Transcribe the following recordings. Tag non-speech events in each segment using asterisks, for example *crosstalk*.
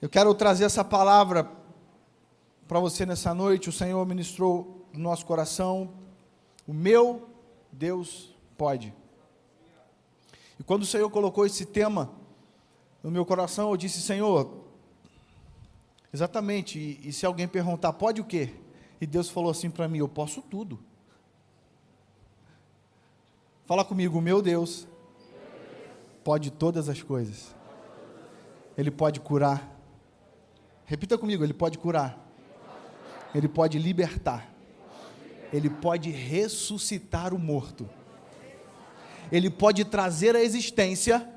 Eu quero trazer essa palavra para você nessa noite. O Senhor ministrou no nosso coração. O meu Deus pode. E quando o Senhor colocou esse tema no meu coração, eu disse: Senhor, exatamente. E, e se alguém perguntar, pode o quê? E Deus falou assim para mim: Eu posso tudo. Fala comigo, meu Deus pode todas as coisas. Ele pode curar Repita comigo: Ele pode curar, Ele pode libertar, Ele pode ressuscitar o morto, Ele pode trazer à existência.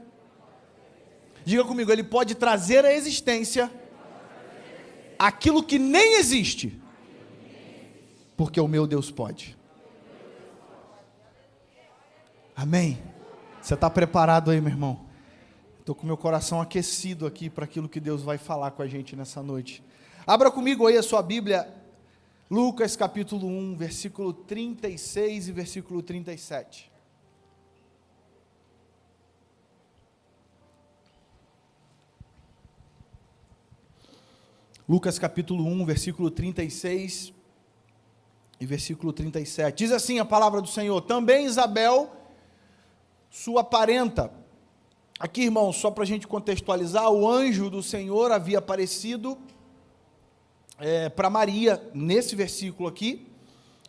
Diga comigo: Ele pode trazer à existência aquilo que nem existe, porque o meu Deus pode. Amém? Você está preparado aí, meu irmão? Estou com meu coração aquecido aqui para aquilo que Deus vai falar com a gente nessa noite. Abra comigo aí a sua Bíblia, Lucas capítulo 1, versículo 36 e versículo 37. Lucas capítulo 1, versículo 36 e versículo 37. Diz assim a palavra do Senhor: Também Isabel, sua parenta, Aqui, irmãos, só para a gente contextualizar, o anjo do Senhor havia aparecido é, para Maria nesse versículo aqui.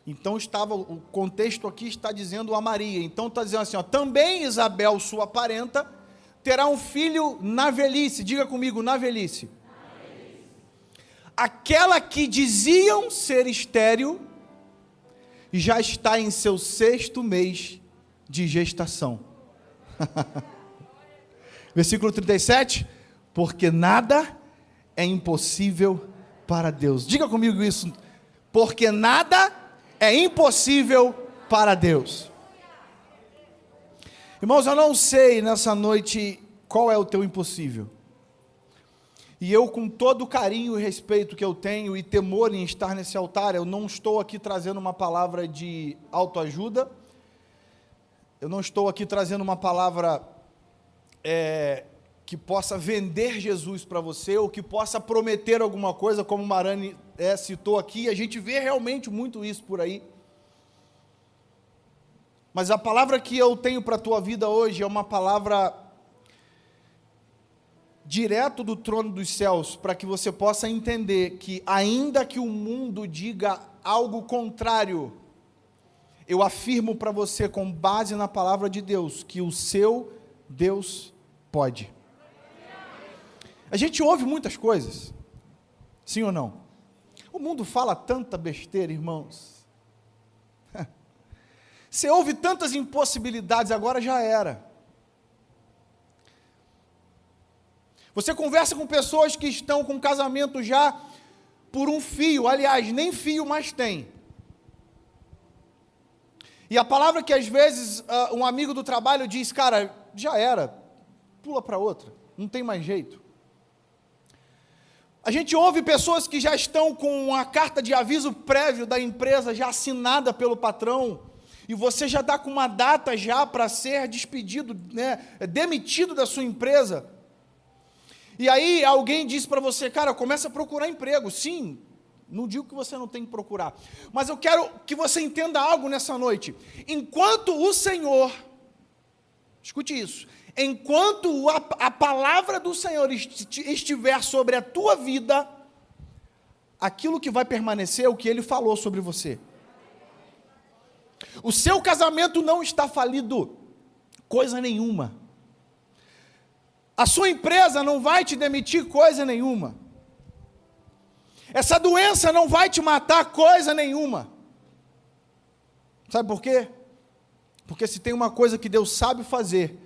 Então estava o contexto aqui está dizendo a Maria. Então está dizendo assim, ó, também Isabel, sua parenta, terá um filho na velhice. Diga comigo, na velhice. Na velhice. Aquela que diziam ser estéril já está em seu sexto mês de gestação. *laughs* Versículo 37, porque nada é impossível para Deus. Diga comigo isso. Porque nada é impossível para Deus. Irmãos, eu não sei nessa noite qual é o teu impossível. E eu, com todo o carinho e respeito que eu tenho e temor em estar nesse altar, eu não estou aqui trazendo uma palavra de autoajuda, eu não estou aqui trazendo uma palavra é, que possa vender Jesus para você, ou que possa prometer alguma coisa, como Marani é, citou aqui, a gente vê realmente muito isso por aí. Mas a palavra que eu tenho para a tua vida hoje é uma palavra direto do trono dos céus, para que você possa entender que, ainda que o mundo diga algo contrário, eu afirmo para você, com base na palavra de Deus, que o seu Deus Pode. A gente ouve muitas coisas, sim ou não? O mundo fala tanta besteira, irmãos. *laughs* Você ouve tantas impossibilidades, agora já era. Você conversa com pessoas que estão com casamento já por um fio, aliás, nem fio mais tem. E a palavra que às vezes uh, um amigo do trabalho diz, cara, já era, pula para outra, não tem mais jeito. A gente ouve pessoas que já estão com a carta de aviso prévio da empresa já assinada pelo patrão, e você já está com uma data já para ser despedido, né, demitido da sua empresa. E aí alguém diz para você, cara, começa a procurar emprego. Sim, não digo que você não tem que procurar, mas eu quero que você entenda algo nessa noite. Enquanto o Senhor, escute isso, enquanto a, a palavra do Senhor estiver sobre a tua vida, aquilo que vai permanecer é o que ele falou sobre você. O seu casamento não está falido, coisa nenhuma. A sua empresa não vai te demitir coisa nenhuma. Essa doença não vai te matar coisa nenhuma. Sabe por quê? Porque se tem uma coisa que Deus sabe fazer,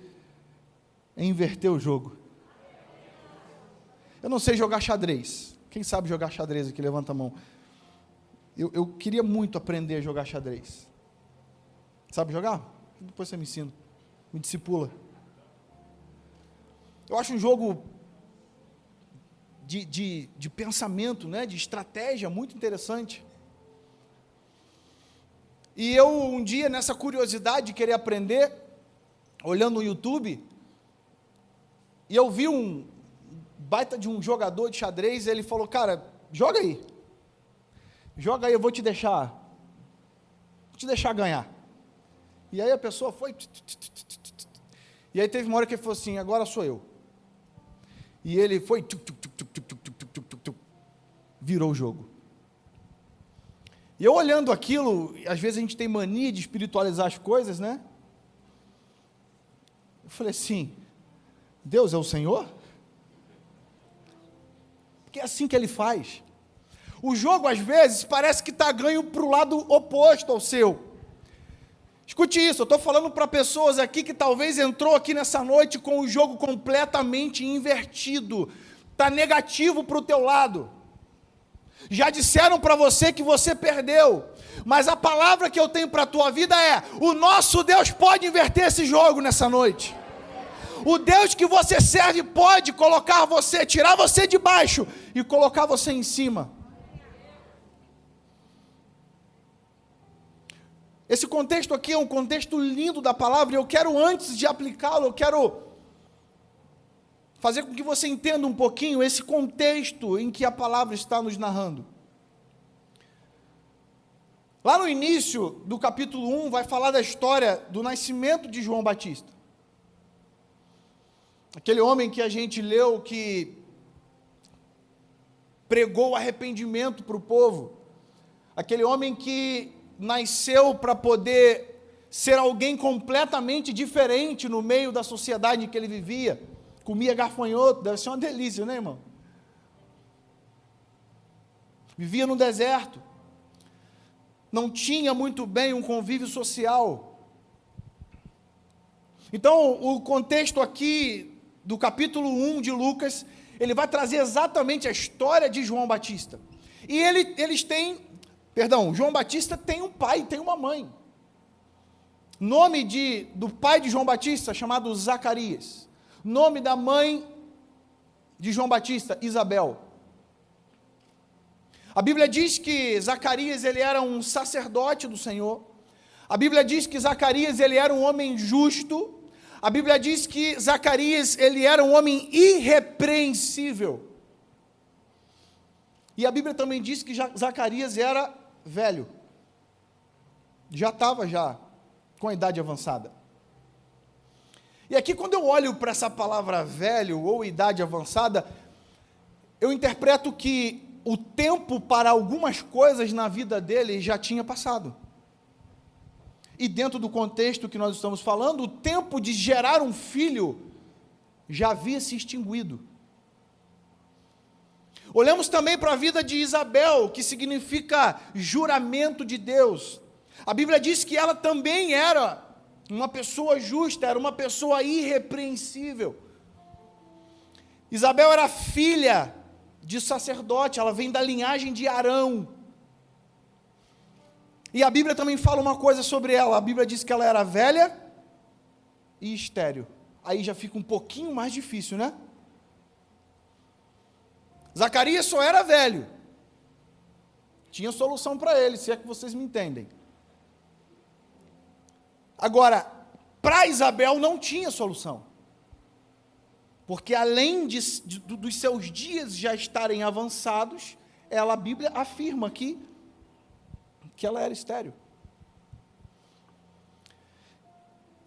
é inverter o jogo. Eu não sei jogar xadrez. Quem sabe jogar xadrez aqui? Levanta a mão. Eu, eu queria muito aprender a jogar xadrez. Sabe jogar? Depois você me ensina. Me discipula. Eu acho um jogo de, de, de pensamento, né, de estratégia muito interessante. E eu, um dia, nessa curiosidade de querer aprender, olhando no YouTube, e eu vi um baita de um jogador de xadrez, ele falou, cara, joga aí. Joga aí, eu vou te deixar. Vou te deixar ganhar. E aí a pessoa foi. E aí teve uma hora que ele falou assim: agora sou eu. E ele foi. Virou o jogo. E eu olhando aquilo, às vezes a gente tem mania de espiritualizar as coisas, né? Eu falei assim: Deus é o Senhor? Porque é assim que ele faz. O jogo, às vezes, parece que está ganho para o lado oposto ao seu. Escute isso, eu estou falando para pessoas aqui que talvez entrou aqui nessa noite com o jogo completamente invertido. Está negativo para o teu lado. Já disseram para você que você perdeu. Mas a palavra que eu tenho para a tua vida é: o nosso Deus pode inverter esse jogo nessa noite. O Deus que você serve pode colocar você, tirar você de baixo e colocar você em cima. Esse contexto aqui é um contexto lindo da palavra e eu quero, antes de aplicá-lo, eu quero fazer com que você entenda um pouquinho esse contexto em que a palavra está nos narrando. Lá no início do capítulo 1, vai falar da história do nascimento de João Batista. Aquele homem que a gente leu que pregou arrependimento para o povo. Aquele homem que nasceu para poder ser alguém completamente diferente no meio da sociedade em que ele vivia. Comia garfanhoto, deve ser uma delícia, né, irmão? Vivia no deserto. Não tinha muito bem um convívio social. Então, o contexto aqui do capítulo 1 de Lucas, ele vai trazer exatamente a história de João Batista. E ele, eles têm Perdão, João Batista tem um pai, tem uma mãe. Nome de, do pai de João Batista, chamado Zacarias. Nome da mãe de João Batista, Isabel. A Bíblia diz que Zacarias ele era um sacerdote do Senhor. A Bíblia diz que Zacarias ele era um homem justo. A Bíblia diz que Zacarias ele era um homem irrepreensível. E a Bíblia também diz que Zacarias era velho. Já estava já com a idade avançada. E aqui quando eu olho para essa palavra velho ou idade avançada, eu interpreto que o tempo para algumas coisas na vida dele já tinha passado. E dentro do contexto que nós estamos falando, o tempo de gerar um filho já havia se extinguido. Olhamos também para a vida de Isabel, que significa juramento de Deus. A Bíblia diz que ela também era uma pessoa justa, era uma pessoa irrepreensível. Isabel era filha de sacerdote, ela vem da linhagem de Arão. E a Bíblia também fala uma coisa sobre ela. A Bíblia diz que ela era velha e estéril. Aí já fica um pouquinho mais difícil, né? Zacarias só era velho. Tinha solução para ele, se é que vocês me entendem. Agora, para Isabel não tinha solução. Porque além de, de, dos seus dias já estarem avançados, ela, a Bíblia afirma aqui que ela era estéril.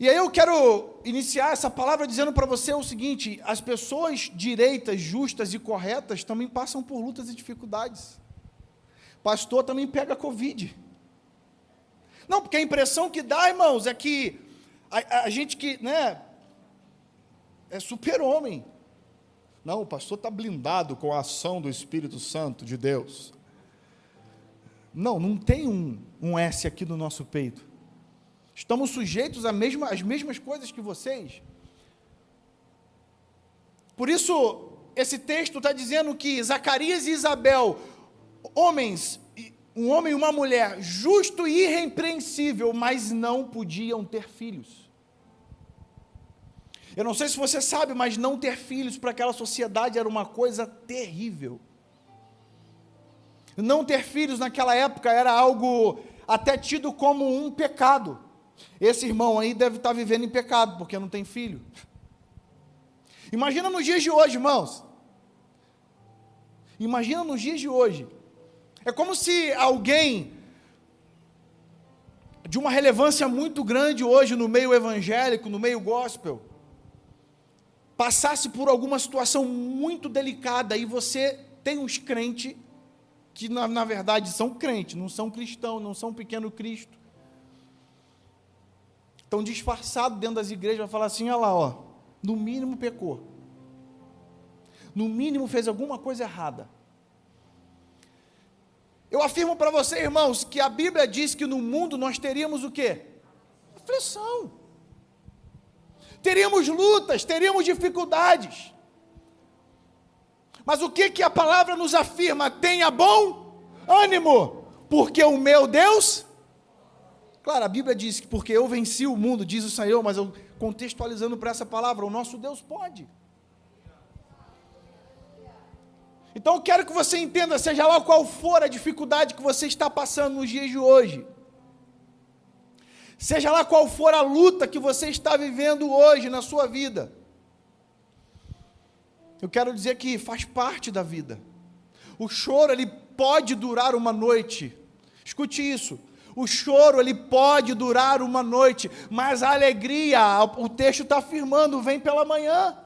E aí eu quero iniciar essa palavra dizendo para você o seguinte: as pessoas direitas, justas e corretas também passam por lutas e dificuldades. Pastor também pega Covid. Não, porque a impressão que dá, irmãos, é que a, a gente que, né, é super-homem. Não, o pastor está blindado com a ação do Espírito Santo de Deus. Não, não tem um, um S aqui no nosso peito. Estamos sujeitos às mesmas, às mesmas coisas que vocês. Por isso, esse texto está dizendo que Zacarias e Isabel, homens, um homem e uma mulher, justo e irrepreensível, mas não podiam ter filhos. Eu não sei se você sabe, mas não ter filhos para aquela sociedade era uma coisa terrível. Não ter filhos naquela época era algo até tido como um pecado. Esse irmão aí deve estar vivendo em pecado, porque não tem filho. Imagina nos dias de hoje, irmãos. Imagina nos dias de hoje. É como se alguém de uma relevância muito grande hoje no meio evangélico, no meio gospel, passasse por alguma situação muito delicada e você tem uns crentes que na, na verdade são crentes, não são cristãos, não são pequeno Cristo. Estão disfarçados dentro das igrejas, vai falar assim, olha lá, ó, no mínimo pecou. No mínimo fez alguma coisa errada. Eu afirmo para você, irmãos, que a Bíblia diz que no mundo nós teríamos o quê? Aflição. Teríamos lutas, teríamos dificuldades. Mas o que que a palavra nos afirma? Tenha bom ânimo, porque o meu Deus Claro, a Bíblia diz que porque eu venci o mundo, diz o Senhor, mas eu contextualizando para essa palavra, o nosso Deus pode. Então eu quero que você entenda, seja lá qual for a dificuldade que você está passando nos dias de hoje, seja lá qual for a luta que você está vivendo hoje na sua vida, eu quero dizer que faz parte da vida. O choro ele pode durar uma noite. Escute isso. O choro ele pode durar uma noite, mas a alegria, o texto está afirmando, vem pela manhã.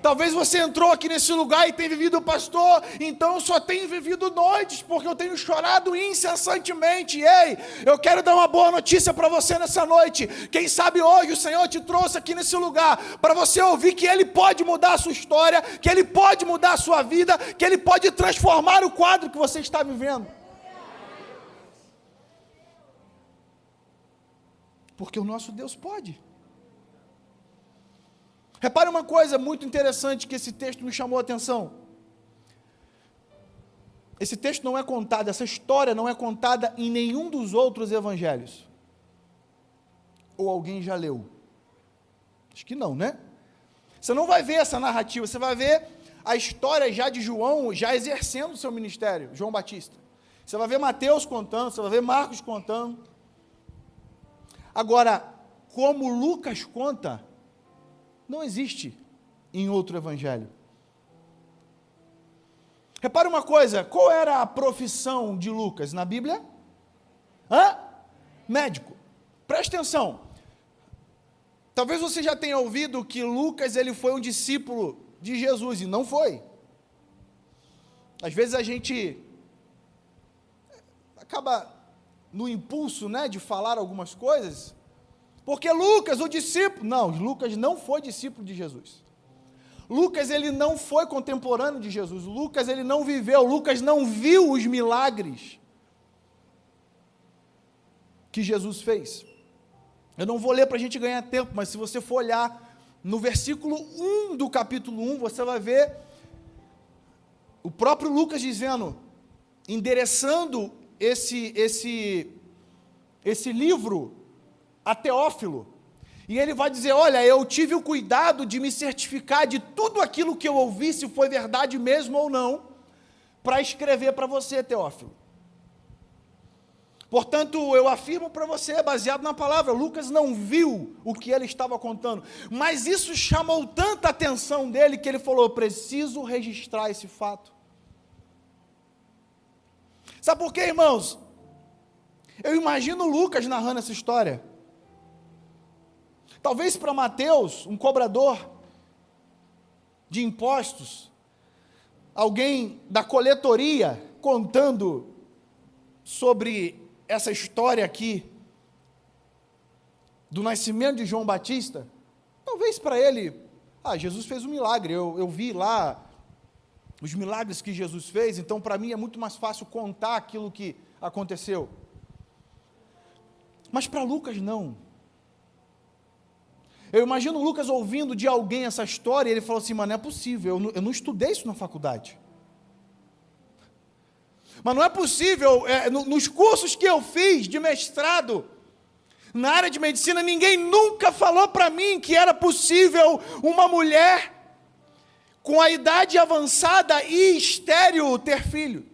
Talvez você entrou aqui nesse lugar e tem vivido pastor, então eu só tenho vivido noites, porque eu tenho chorado incessantemente. Ei, eu quero dar uma boa notícia para você nessa noite. Quem sabe hoje o Senhor te trouxe aqui nesse lugar para você ouvir que Ele pode mudar a sua história, que Ele pode mudar a sua vida, que Ele pode transformar o quadro que você está vivendo. Porque o nosso Deus pode. Repare uma coisa muito interessante que esse texto me chamou a atenção. Esse texto não é contado, essa história não é contada em nenhum dos outros evangelhos. Ou alguém já leu? Acho que não, né? Você não vai ver essa narrativa, você vai ver a história já de João, já exercendo o seu ministério, João Batista. Você vai ver Mateus contando, você vai ver Marcos contando. Agora, como Lucas conta, não existe em outro evangelho. Repare uma coisa, qual era a profissão de Lucas na Bíblia? Hã? Médico. Preste atenção. Talvez você já tenha ouvido que Lucas ele foi um discípulo de Jesus e não foi. Às vezes a gente acaba no impulso, né, de falar algumas coisas, porque Lucas, o discípulo, não, Lucas não foi discípulo de Jesus. Lucas ele não foi contemporâneo de Jesus. Lucas ele não viveu, Lucas não viu os milagres que Jesus fez. Eu não vou ler para a gente ganhar tempo, mas se você for olhar no versículo 1 do capítulo 1, você vai ver o próprio Lucas dizendo, endereçando esse esse esse livro a Teófilo. E ele vai dizer: Olha, eu tive o cuidado de me certificar de tudo aquilo que eu ouvi, se foi verdade mesmo ou não, para escrever para você, Teófilo. Portanto, eu afirmo para você, baseado na palavra, Lucas não viu o que ele estava contando, mas isso chamou tanta atenção dele que ele falou: preciso registrar esse fato. Sabe por quê, irmãos? Eu imagino Lucas narrando essa história. Talvez para Mateus, um cobrador de impostos, alguém da coletoria contando sobre essa história aqui do nascimento de João Batista, talvez para ele, ah, Jesus fez um milagre, eu, eu vi lá os milagres que Jesus fez, então para mim é muito mais fácil contar aquilo que aconteceu. Mas para Lucas não. Eu imagino Lucas ouvindo de alguém essa história e ele falou assim: mas não é possível, eu não, eu não estudei isso na faculdade. Mas não é possível, é, no, nos cursos que eu fiz de mestrado, na área de medicina, ninguém nunca falou para mim que era possível uma mulher com a idade avançada e estéreo ter filho.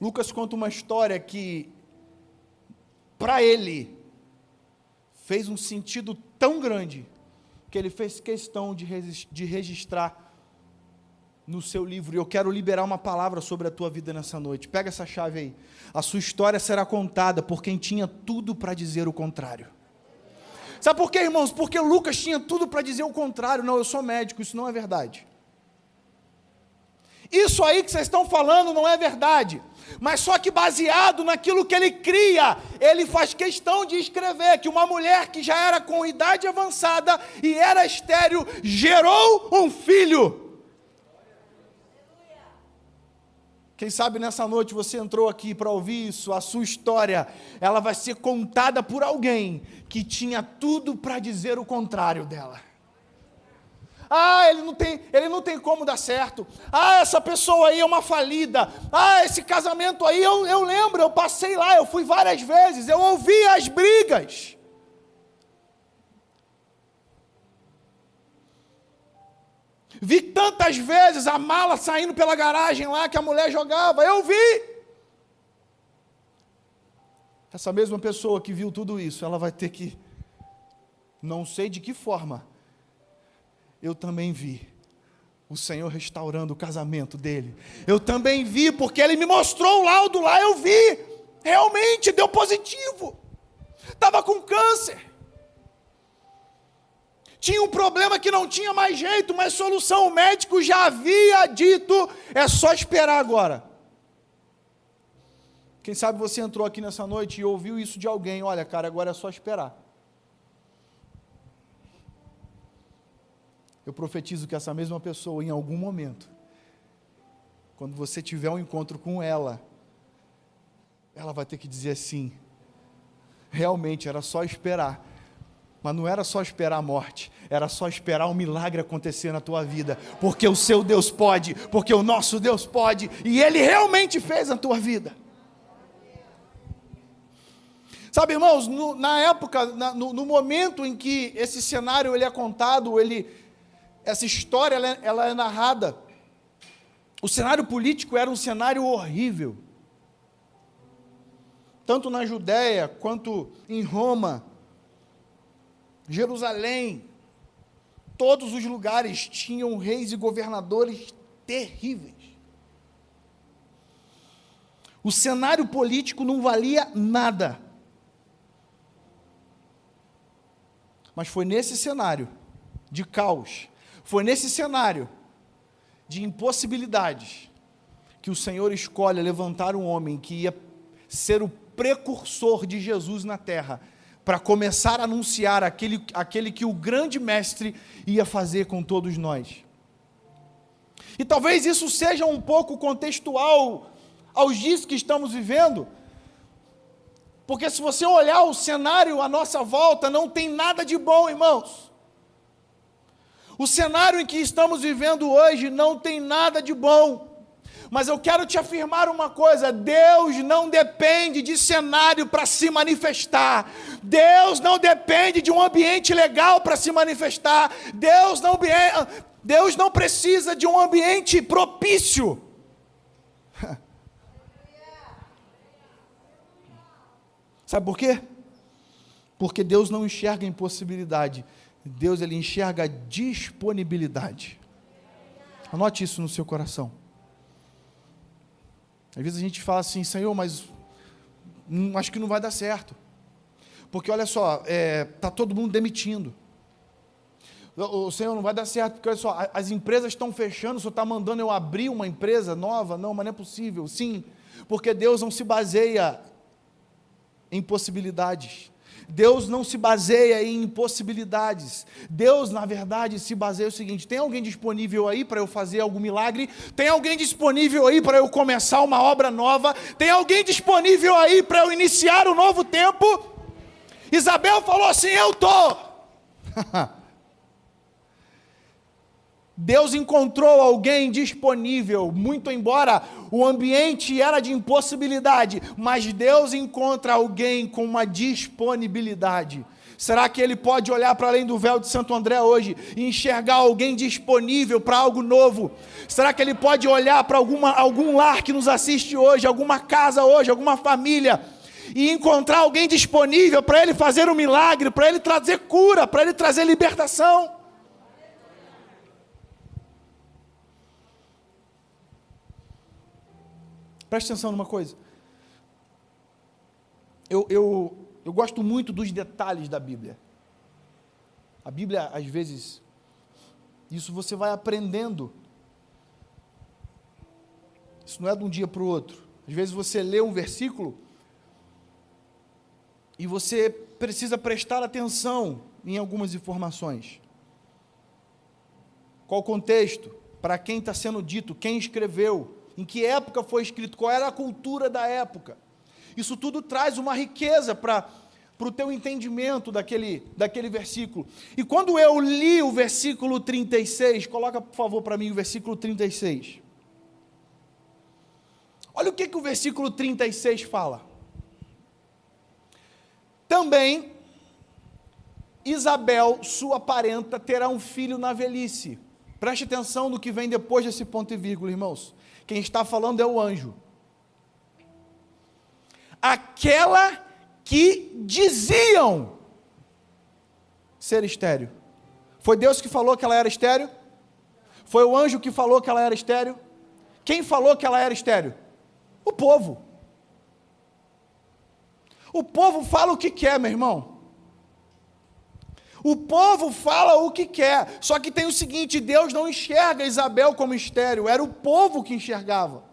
Lucas conta uma história que para ele, fez um sentido tão grande, que ele fez questão de, de registrar no seu livro. E eu quero liberar uma palavra sobre a tua vida nessa noite. Pega essa chave aí. A sua história será contada por quem tinha tudo para dizer o contrário. Sabe por quê, irmãos? Porque Lucas tinha tudo para dizer o contrário. Não, eu sou médico, isso não é verdade. Isso aí que vocês estão falando não é verdade. Mas só que baseado naquilo que ele cria, ele faz questão de escrever que uma mulher que já era com idade avançada e era estéril gerou um filho. Quem sabe nessa noite você entrou aqui para ouvir isso, a sua história, ela vai ser contada por alguém que tinha tudo para dizer o contrário dela. Ah, ele não tem, ele não tem como dar certo. Ah, essa pessoa aí é uma falida. Ah, esse casamento aí, eu, eu lembro, eu passei lá, eu fui várias vezes, eu ouvi as brigas. Vi tantas vezes a mala saindo pela garagem lá que a mulher jogava. Eu vi. Essa mesma pessoa que viu tudo isso, ela vai ter que, não sei de que forma, eu também vi o Senhor restaurando o casamento dele. Eu também vi, porque ele me mostrou o laudo lá, eu vi. Realmente deu positivo. Estava com câncer. Tinha um problema que não tinha mais jeito, mas solução. O médico já havia dito, é só esperar agora. Quem sabe você entrou aqui nessa noite e ouviu isso de alguém: olha, cara, agora é só esperar. Eu profetizo que essa mesma pessoa, em algum momento, quando você tiver um encontro com ela, ela vai ter que dizer assim: realmente era só esperar. Mas não era só esperar a morte, era só esperar um milagre acontecer na tua vida, porque o seu Deus pode, porque o nosso Deus pode, e Ele realmente fez na tua vida. Sabe, irmãos, no, na época, na, no, no, momento em que esse cenário ele é contado, ele, essa história ela é, ela é narrada, o cenário político era um cenário horrível. Tanto na Judéia quanto em Roma, Jerusalém, todos os lugares tinham reis e governadores terríveis. O cenário político não valia nada. Mas foi nesse cenário de caos, foi nesse cenário de impossibilidades, que o Senhor escolhe levantar um homem que ia ser o precursor de Jesus na terra para começar a anunciar aquele, aquele que o grande mestre ia fazer com todos nós. E talvez isso seja um pouco contextual aos dias que estamos vivendo, porque se você olhar o cenário à nossa volta, não tem nada de bom, irmãos. O cenário em que estamos vivendo hoje não tem nada de bom. Mas eu quero te afirmar uma coisa: Deus não depende de cenário para se manifestar. Deus não depende de um ambiente legal para se manifestar. Deus não, Deus não precisa de um ambiente propício. *laughs* Sabe por quê? Porque Deus não enxerga impossibilidade. Deus ele enxerga disponibilidade. Anote isso no seu coração. Às vezes a gente fala assim, Senhor, mas acho que não vai dar certo. Porque olha só, está é, tá todo mundo demitindo. O Senhor não vai dar certo, porque olha só, as empresas estão fechando, o Senhor está mandando eu abrir uma empresa nova? Não, mas não é possível. Sim, porque Deus não se baseia em possibilidades. Deus não se baseia em impossibilidades. Deus, na verdade, se baseia no seguinte: tem alguém disponível aí para eu fazer algum milagre? Tem alguém disponível aí para eu começar uma obra nova? Tem alguém disponível aí para eu iniciar um novo tempo? Isabel falou assim: Eu estou. *laughs* Deus encontrou alguém disponível, muito embora o ambiente era de impossibilidade, mas Deus encontra alguém com uma disponibilidade. Será que ele pode olhar para além do véu de Santo André hoje e enxergar alguém disponível para algo novo? Será que ele pode olhar para algum lar que nos assiste hoje, alguma casa hoje, alguma família? E encontrar alguém disponível para ele fazer um milagre, para ele trazer cura, para ele trazer libertação. Preste atenção numa coisa. Eu, eu, eu gosto muito dos detalhes da Bíblia. A Bíblia, às vezes, isso você vai aprendendo. Isso não é de um dia para o outro. Às vezes você lê um versículo e você precisa prestar atenção em algumas informações. Qual o contexto? Para quem está sendo dito? Quem escreveu? Em que época foi escrito? Qual era a cultura da época? Isso tudo traz uma riqueza para para o teu entendimento daquele, daquele versículo. E quando eu li o versículo 36, coloca por favor para mim o versículo 36. Olha o que, que o versículo 36 fala. Também Isabel, sua parenta, terá um filho na velhice. Preste atenção no que vem depois desse ponto e vírgula, irmãos. Quem está falando é o anjo. Aquela que diziam ser estéreo. Foi Deus que falou que ela era estéreo? Foi o anjo que falou que ela era estéreo? Quem falou que ela era estéreo? O povo. O povo fala o que quer, meu irmão. O povo fala o que quer. Só que tem o seguinte: Deus não enxerga Isabel como estéreo, era o povo que enxergava.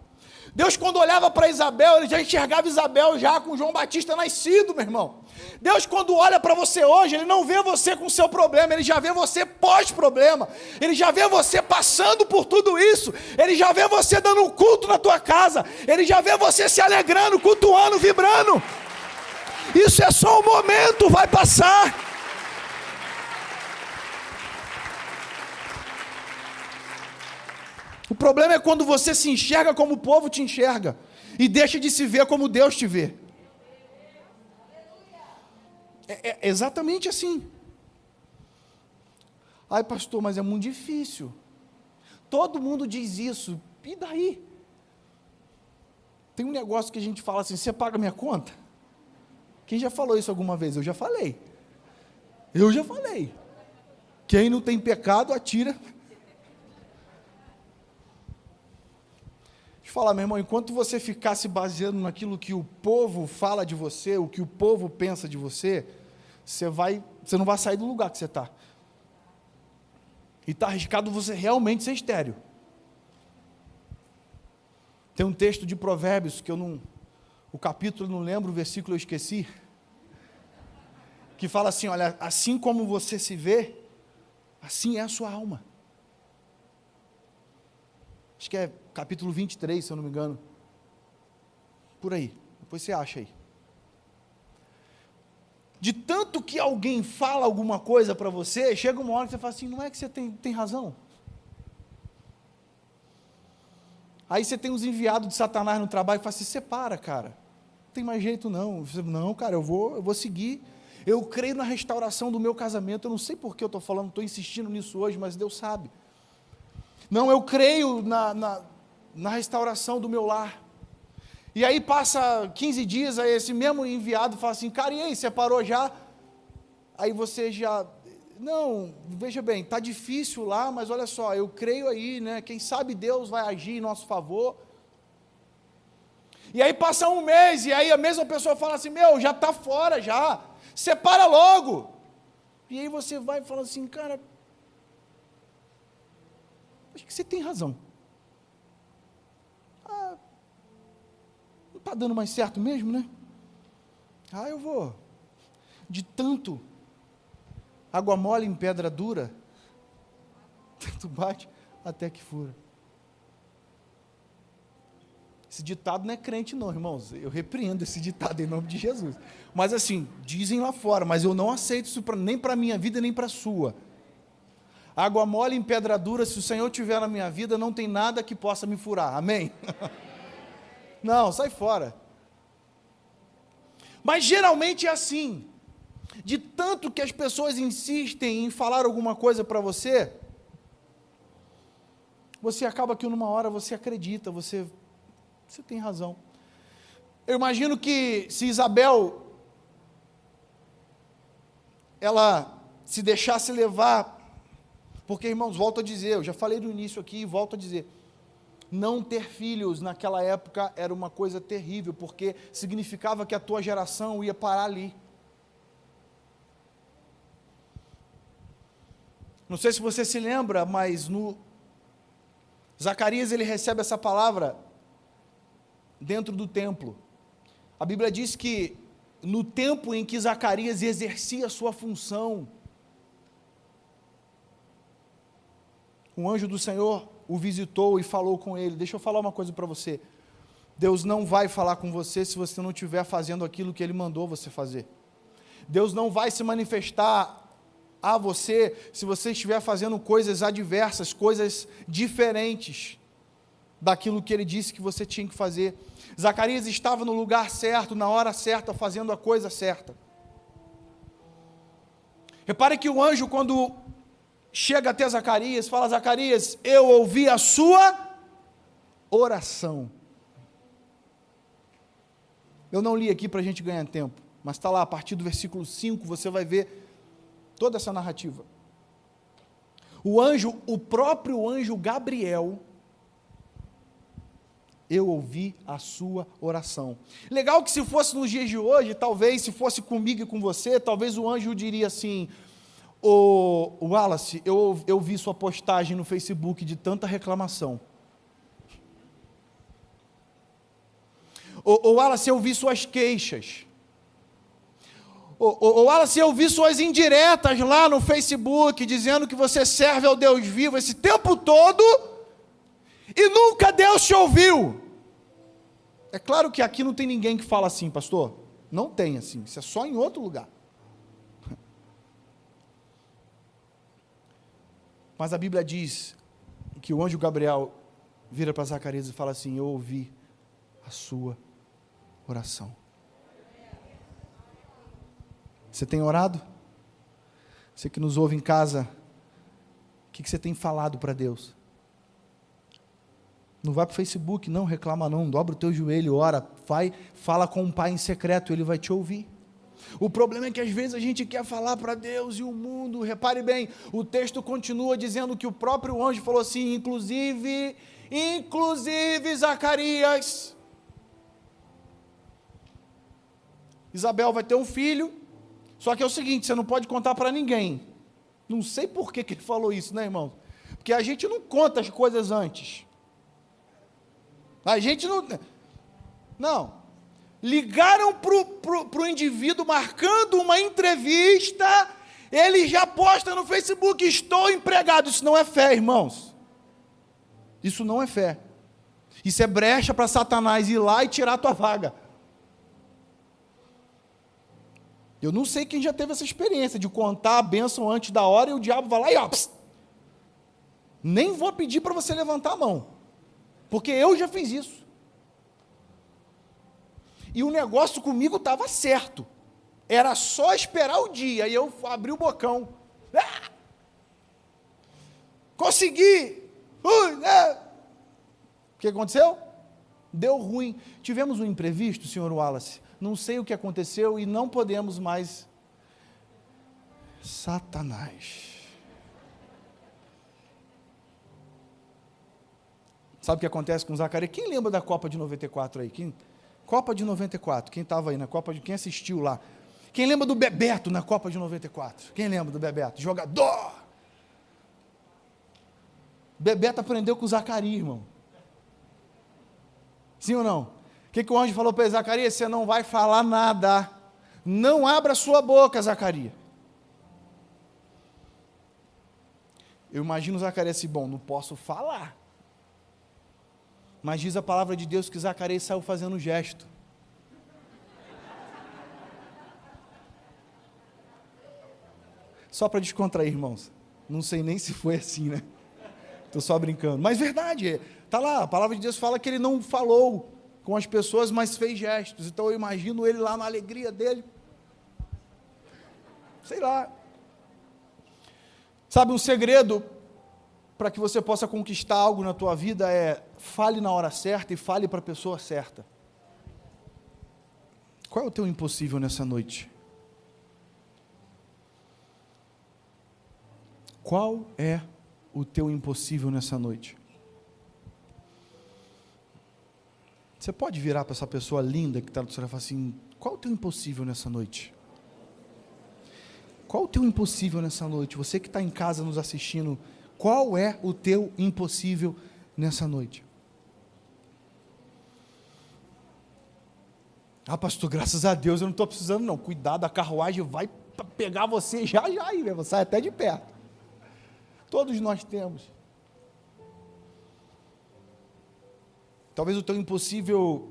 Deus, quando olhava para Isabel, ele já enxergava Isabel já com João Batista nascido, meu irmão. Deus, quando olha para você hoje, ele não vê você com seu problema, ele já vê você pós-problema, ele já vê você passando por tudo isso, ele já vê você dando um culto na tua casa, ele já vê você se alegrando, cultuando, vibrando. Isso é só um momento, vai passar. O problema é quando você se enxerga como o povo te enxerga e deixa de se ver como Deus te vê. É, é exatamente assim. Ai, pastor, mas é muito difícil. Todo mundo diz isso. E daí? Tem um negócio que a gente fala assim: você paga minha conta? Quem já falou isso alguma vez? Eu já falei. Eu já falei. Quem não tem pecado, atira Deixa eu falar, meu irmão, enquanto você ficar se baseando naquilo que o povo fala de você, o que o povo pensa de você, você, vai, você não vai sair do lugar que você está. E está arriscado você realmente ser estéreo. Tem um texto de Provérbios que eu não. O capítulo eu não lembro, o versículo eu esqueci. Que fala assim: olha, assim como você se vê, assim é a sua alma. Acho que é capítulo 23, se eu não me engano. Por aí. Depois você acha aí. De tanto que alguém fala alguma coisa para você, chega uma hora que você fala assim: não é que você tem, tem razão? Aí você tem os enviados de Satanás no trabalho e fala assim: separa, cara. Não tem mais jeito não. Você, não, cara, eu vou, eu vou seguir. Eu creio na restauração do meu casamento. Eu não sei por que eu estou falando, estou insistindo nisso hoje, mas Deus sabe. Não, eu creio na, na, na restauração do meu lar. E aí passa 15 dias, aí esse mesmo enviado fala assim, cara, e aí, separou já? Aí você já, não, veja bem, está difícil lá, mas olha só, eu creio aí, né? Quem sabe Deus vai agir em nosso favor. E aí passa um mês, e aí a mesma pessoa fala assim, meu, já está fora já, separa logo. E aí você vai falando assim, cara, acho que você tem razão. está dando mais certo mesmo, né? Ah, eu vou. De tanto água mole em pedra dura, *laughs* tanto bate até que fura. Esse ditado não é crente, não, irmãos. Eu repreendo esse ditado em nome de Jesus. Mas assim, dizem lá fora, mas eu não aceito isso pra, nem para a minha vida, nem para a sua. Água mole em pedra dura, se o Senhor tiver na minha vida, não tem nada que possa me furar. Amém? *laughs* Não, sai fora. Mas geralmente é assim. De tanto que as pessoas insistem em falar alguma coisa para você, você acaba que numa hora você acredita, você, você tem razão. Eu imagino que se Isabel ela se deixasse levar, porque irmãos, volto a dizer, eu já falei no início aqui e volto a dizer, Não ter filhos naquela época era uma coisa terrível, porque significava que a tua geração ia parar ali. Não sei se você se lembra, mas no Zacarias ele recebe essa palavra dentro do templo. A Bíblia diz que no tempo em que Zacarias exercia a sua função, um anjo do Senhor o visitou e falou com ele. Deixa eu falar uma coisa para você. Deus não vai falar com você se você não estiver fazendo aquilo que ele mandou você fazer. Deus não vai se manifestar a você se você estiver fazendo coisas adversas, coisas diferentes daquilo que ele disse que você tinha que fazer. Zacarias estava no lugar certo, na hora certa, fazendo a coisa certa. Repare que o anjo, quando chega até Zacarias, fala: Zacarias, eu ouvi a sua oração. Eu não li aqui para a gente ganhar tempo, mas está lá a partir do versículo 5, você vai ver toda essa narrativa. O anjo, o próprio anjo Gabriel, eu ouvi a sua oração. Legal que se fosse nos dias de hoje, talvez se fosse comigo e com você, talvez o anjo diria assim: o Wallace, eu, eu vi sua postagem no Facebook de tanta reclamação. O, Wallace, eu vi suas queixas. O, Wallace, eu vi suas indiretas lá no Facebook dizendo que você serve ao Deus vivo esse tempo todo e nunca Deus te ouviu. É claro que aqui não tem ninguém que fala assim, pastor. Não tem assim, isso é só em outro lugar. Mas a Bíblia diz que o anjo Gabriel vira para Zacarias e fala assim: Eu ouvi a sua oração. Você tem orado? Você que nos ouve em casa, o que, você tem falado para Deus? Não vai para o Facebook, não, reclama não, dobra o teu joelho, ora, vai, fala com o pai em secreto, ele vai te ouvir. O problema é que às vezes a gente quer falar para Deus e o mundo. Repare bem, o texto continua dizendo que o próprio anjo falou assim, inclusive, inclusive Zacarias. Isabel vai ter um filho, só que é o seguinte, você não pode contar para ninguém. Não sei por que, que ele falou isso, né, irmão? Porque a gente não conta as coisas antes. A gente não. Não. Ligaram para o indivíduo marcando uma entrevista, ele já posta no Facebook: Estou empregado. Isso não é fé, irmãos. Isso não é fé. Isso é brecha para Satanás ir lá e tirar a tua vaga. Eu não sei quem já teve essa experiência de contar a bênção antes da hora e o diabo vai lá e ó. Nem vou pedir para você levantar a mão, porque eu já fiz isso e o negócio comigo estava certo. Era só esperar o dia e eu abri o bocão. Ah! Consegui! Ui, é. O que aconteceu? Deu ruim. Tivemos um imprevisto, senhor Wallace. Não sei o que aconteceu e não podemos mais. Satanás. Sabe o que acontece com Zacarias? Quem lembra da Copa de 94 aí? Quem? Copa de 94, quem estava aí na Copa de. Quem assistiu lá? Quem lembra do Bebeto na Copa de 94? Quem lembra do Bebeto? Jogador! Bebeto aprendeu com o Zacarias, irmão. Sim ou não? O que, que o anjo falou para ele? Zacarias? Você não vai falar nada. Não abra sua boca, Zacarias. Eu imagino Zacarias assim, bom, não posso falar. Mas diz a palavra de Deus que Zacarias saiu fazendo um gesto. Só para descontrair, irmãos. Não sei nem se foi assim, né? Estou só brincando. Mas verdade, está lá, a palavra de Deus fala que ele não falou com as pessoas, mas fez gestos. Então eu imagino ele lá na alegria dele. Sei lá. Sabe um segredo para que você possa conquistar algo na tua vida é fale na hora certa e fale para a pessoa certa. Qual é o teu impossível nessa noite? Qual é o teu impossível nessa noite? Você pode virar para essa pessoa linda que está do seu e falar assim: qual o teu impossível nessa noite? Qual o teu impossível nessa noite? Você que está em casa nos assistindo, qual é o teu impossível nessa noite? Ah, pastor, graças a Deus eu não estou precisando, não. Cuidado, a carruagem vai pegar você já, já aí, você sai até de perto. Todos nós temos. Talvez o teu impossível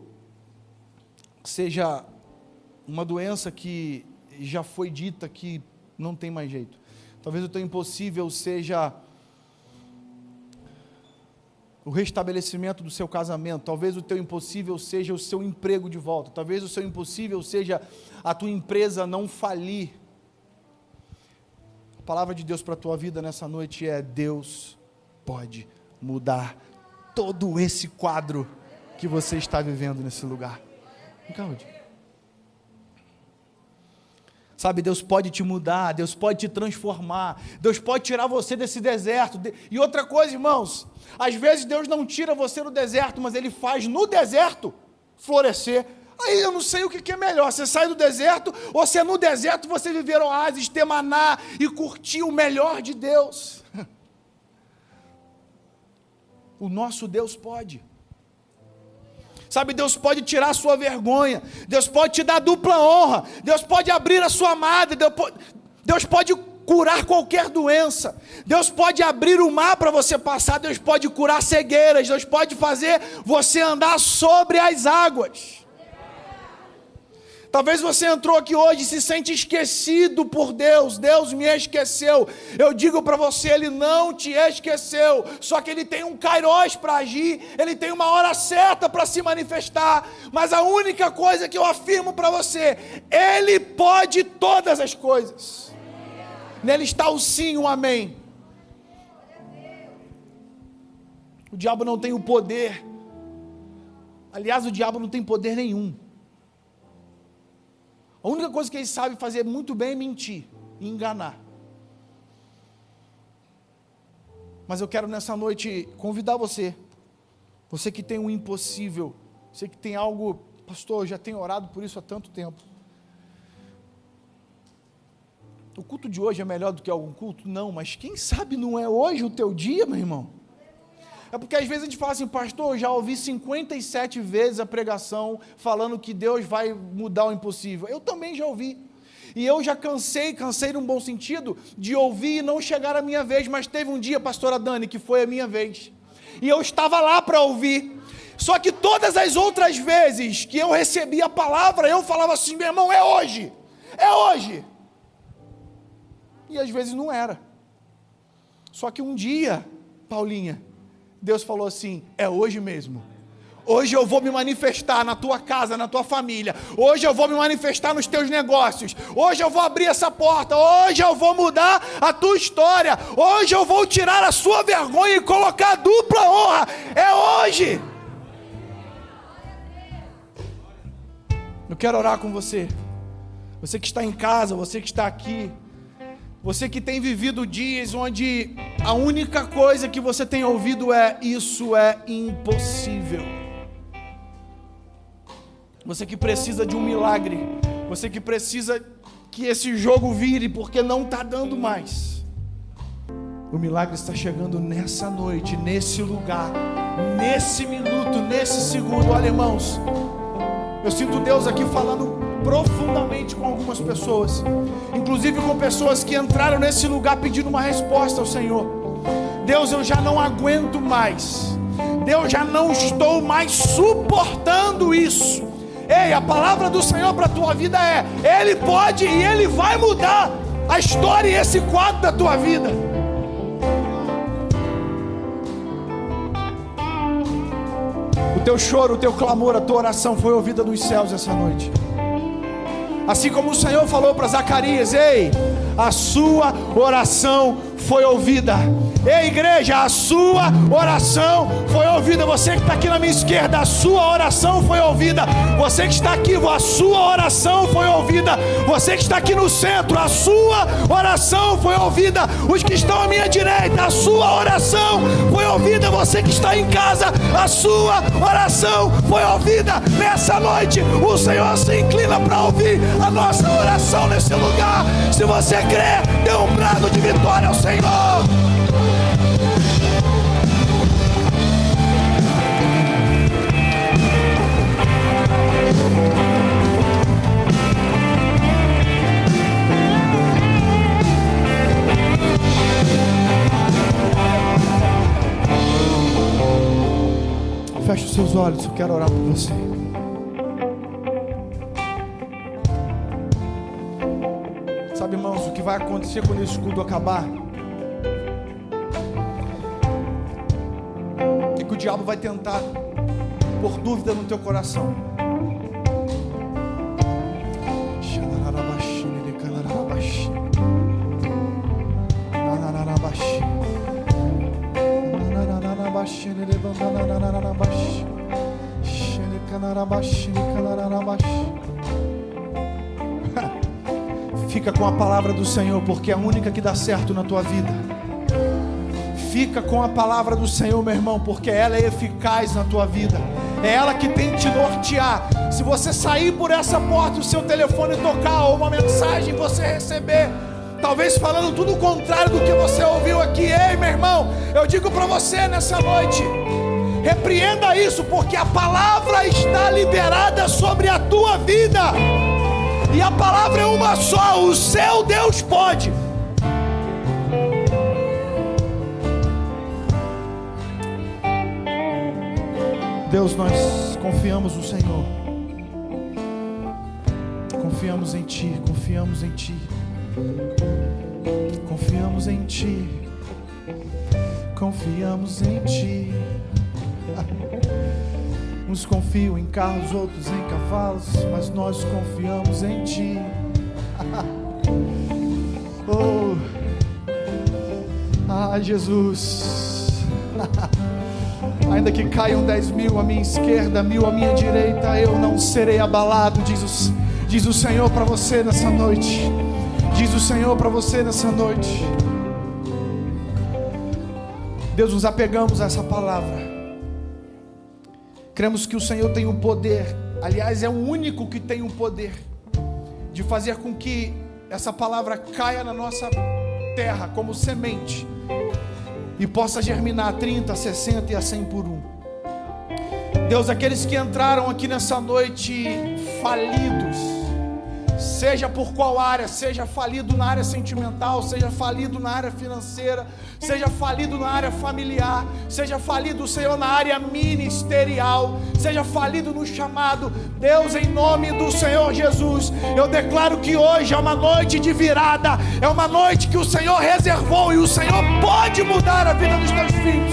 seja uma doença que já foi dita que não tem mais jeito. Talvez o teu impossível seja o restabelecimento do seu casamento, talvez o teu impossível seja o seu emprego de volta, talvez o seu impossível seja a tua empresa não falir. A palavra de Deus para a tua vida nessa noite é: Deus pode mudar todo esse quadro que você está vivendo nesse lugar. Vem Sabe, Deus pode te mudar, Deus pode te transformar, Deus pode tirar você desse deserto. E outra coisa, irmãos, às vezes Deus não tira você do deserto, mas Ele faz no deserto florescer. Aí eu não sei o que é melhor, você sai do deserto ou se é no deserto você viver oásis, ter maná e curtir o melhor de Deus. *laughs* O nosso Deus pode. Sabe, Deus pode tirar a sua vergonha, Deus pode te dar dupla honra, Deus pode abrir a sua madre, Deus pode curar qualquer doença, Deus pode abrir o mar para você passar, Deus pode curar cegueiras, Deus pode fazer você andar sobre as águas. Talvez você entrou aqui hoje e se sente esquecido por Deus. Deus me esqueceu. Eu digo para você, Ele não te esqueceu. Só que Ele tem um kairós para agir. Ele tem uma hora certa para se manifestar. Mas a única coisa que eu afirmo para você, Ele pode todas as coisas. Nele está o sim, o amém. O diabo não tem o poder. Aliás, o diabo não tem poder nenhum a única coisa que ele sabe fazer muito bem é mentir e enganar. Mas eu quero nessa noite convidar você, você que tem um impossível, você que tem algo, pastor, já tenho orado por isso há tanto tempo. O culto de hoje é melhor do que algum culto? Não, mas quem sabe não é hoje o teu dia, meu irmão? É porque às vezes a gente fala assim, pastor, eu já ouvi 57 vezes a pregação falando que Deus vai mudar o impossível. Eu também já ouvi. E eu já cansei, cansei num bom sentido, de ouvir e não chegar a minha vez, mas teve um dia, pastora Dani, que foi a minha vez. E eu estava lá para ouvir. Só que todas as outras vezes que eu recebi a palavra, eu falava assim, meu irmão, é hoje. É hoje. E às vezes não era. Só que um dia, Paulinha, Deus falou assim: é hoje mesmo. Hoje eu vou me manifestar na tua casa, na tua família. Hoje eu vou me manifestar nos teus negócios. Hoje eu vou abrir essa porta. Hoje eu vou mudar a tua história. Hoje eu vou tirar a sua vergonha e colocar a dupla honra. É hoje. Eu quero orar com você. Você que está em casa, você que está aqui. Você que tem vivido dias onde a única coisa que você tem ouvido é: Isso é impossível. Você que precisa de um milagre. Você que precisa que esse jogo vire porque não está dando mais. O milagre está chegando nessa noite, nesse lugar, nesse minuto, nesse segundo. Olha, irmãos, eu sinto Deus aqui falando profundamente com algumas pessoas, inclusive com pessoas que entraram nesse lugar pedindo uma resposta ao Senhor. Deus, eu já não aguento mais. Deus, já não estou mais suportando isso. Ei, a palavra do Senhor para a tua vida é: Ele pode e Ele vai mudar a história e esse quadro da tua vida. O teu choro, o teu clamor, a tua oração foi ouvida nos céus essa noite. Assim como o Senhor falou para Zacarias: Ei, a sua oração foi ouvida. Ei, igreja, a sua oração foi ouvida. Você que está aqui na minha esquerda, a sua oração foi ouvida. Você que está aqui, a sua oração foi ouvida. Você que está aqui no centro, a sua oração foi ouvida. Os que estão à minha direita, a sua oração foi ouvida. Você que está em casa, a sua oração foi ouvida. Nessa noite, o Senhor se inclina para ouvir a nossa oração nesse lugar. Se você crê, dê um brado de vitória ao Senhor. Feche os seus olhos, eu quero orar por você. Sabe, irmãos, o que vai acontecer quando esse escudo acabar? É que o diabo vai tentar por dúvida no teu coração. *laughs* Fica com a palavra do Senhor, porque é a única que dá certo na tua vida. Fica com a palavra do Senhor, meu irmão, porque ela é eficaz na tua vida. É ela que tem te nortear. Se você sair por essa porta, o seu telefone tocar ou uma mensagem você receber, talvez falando tudo o contrário do que você ouviu aqui, ei, meu irmão, eu digo para você nessa noite, repreenda isso, porque a palavra está liberada sobre a tua vida. E a palavra é uma só: o seu Deus pode. Deus, nós confiamos no Senhor. Confiamos em Ti, confiamos em Ti. Confiamos em Ti. Confiamos em Ti. Uns confiam em carros, outros em cavalos, mas nós confiamos em Ti. *laughs* oh, ah, Jesus. *laughs* Ainda que caiam dez mil à minha esquerda, mil à minha direita, eu não serei abalado, diz o, diz o Senhor para você nessa noite. Diz o Senhor para você nessa noite. Deus, nos apegamos a essa palavra. Cremos que o Senhor tem o poder, aliás, é o único que tem o poder de fazer com que essa palavra caia na nossa terra como semente e possa germinar 30, 60 e a 100 por um. Deus, aqueles que entraram aqui nessa noite falidos, seja por qual área, seja falido na área sentimental, seja falido na área financeira, seja falido na área familiar, seja falido, Senhor, na área ministerial, seja falido no chamado, Deus, em nome do Senhor Jesus, eu declaro que hoje é uma noite de virada, é uma noite que o Senhor reservou e o Senhor pode mudar a vida dos teus filhos.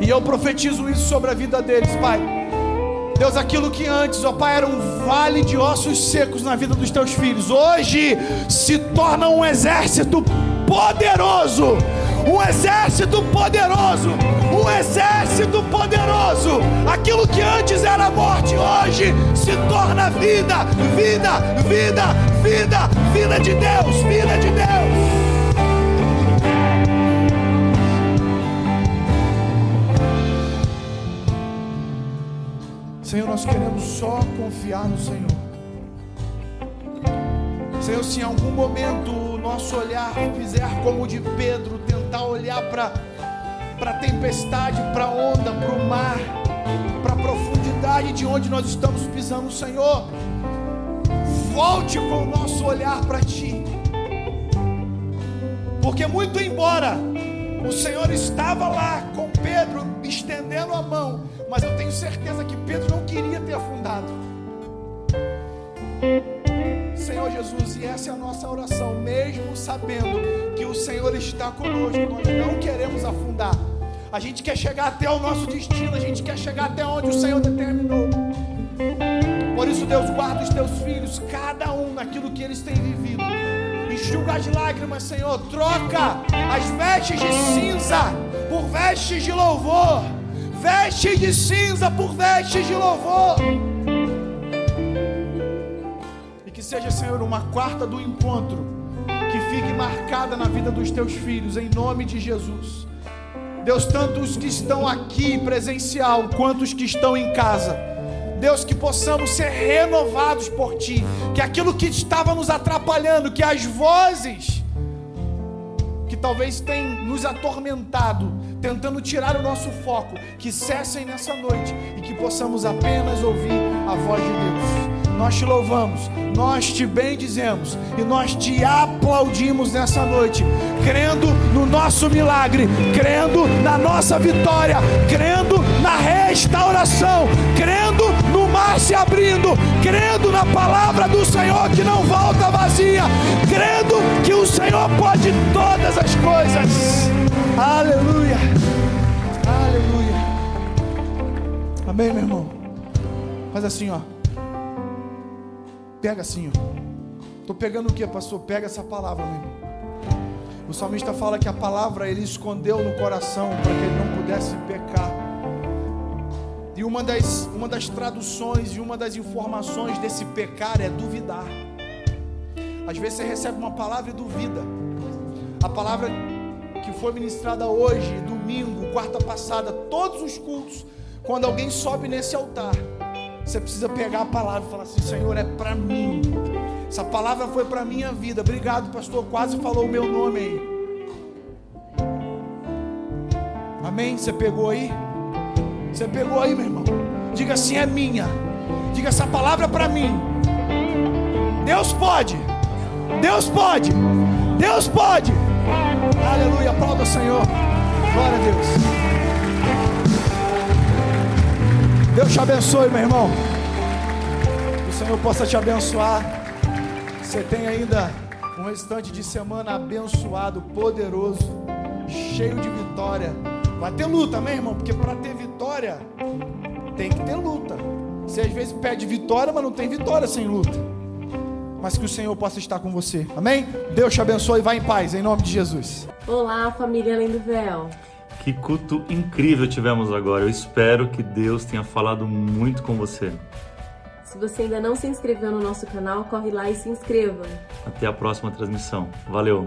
E eu profetizo isso sobre a vida deles, Pai Deus, aquilo que antes, ó Pai, era um vale de ossos secos na vida dos teus filhos, hoje se torna um exército poderoso. Um exército poderoso, um exército poderoso. Aquilo que antes era morte, hoje se torna vida, vida, vida, vida, vida de Deus, vida de Deus. Senhor, nós queremos só confiar no Senhor. Senhor, se em algum momento o nosso olhar fizer como o de Pedro, tentar olhar para a tempestade, para a onda, para o mar, para a profundidade de onde nós estamos pisando, Senhor, volte com o nosso olhar para Ti. Porque, muito embora o Senhor estava lá com Pedro estendendo a mão, mas eu tenho certeza que Pedro não queria ter afundado. Senhor Jesus, e essa é a nossa oração, mesmo sabendo que o Senhor está conosco, nós não queremos afundar. A gente quer chegar até o nosso destino, a gente quer chegar até onde o Senhor determinou. Por isso, Deus, guarda os teus filhos, cada um naquilo que eles têm vivido enxuga as lágrimas, Senhor. Troca as vestes de cinza por vestes de louvor. Vestes de cinza por vestes de louvor. E que seja, Senhor, uma quarta do encontro que fique marcada na vida dos teus filhos, em nome de Jesus. Deus, tanto os que estão aqui presencial, quanto os que estão em casa. Deus, que possamos ser renovados por Ti, que aquilo que estava nos atrapalhando, que as vozes talvez tenham nos atormentado, tentando tirar o nosso foco, que cessem nessa noite e que possamos apenas ouvir a voz de Deus. Nós te louvamos, nós te bendizemos e nós te aplaudimos nessa noite, crendo no nosso milagre, crendo na nossa vitória, crendo na restauração, crendo mar se abrindo, crendo na palavra do Senhor que não volta vazia, crendo que o Senhor pode todas as coisas. Aleluia. Aleluia. Amém, meu irmão. Faz assim, ó. Pega assim, ó. Estou pegando o que, pastor? Pega essa palavra, meu irmão. O salmista fala que a palavra ele escondeu no coração para que ele não pudesse pecar. E uma das, uma das traduções e uma das informações desse pecar é duvidar. Às vezes você recebe uma palavra e duvida. A palavra que foi ministrada hoje, domingo, quarta passada, todos os cultos, quando alguém sobe nesse altar, você precisa pegar a palavra e falar assim: Senhor, é para mim. Essa palavra foi para minha vida. Obrigado, pastor. Quase falou o meu nome aí. Amém? Você pegou aí? Você pegou aí, meu irmão? Diga assim: é minha. Diga essa palavra para mim. Deus pode. Deus pode. Deus pode. Aleluia. Aplauda o Senhor. Glória a Deus. Deus te abençoe, meu irmão. Que o Senhor possa te abençoar. Você tem ainda um restante de semana abençoado, poderoso, cheio de vitória. Vai ter luta, meu irmão, porque para ter vitória tem que ter luta. Você às vezes pede vitória, mas não tem vitória sem luta. Mas que o Senhor possa estar com você. Amém? Deus te abençoe e vá em paz, em nome de Jesus. Olá, família Além do Véu. Que culto incrível tivemos agora. Eu espero que Deus tenha falado muito com você. Se você ainda não se inscreveu no nosso canal, corre lá e se inscreva. Até a próxima transmissão. Valeu!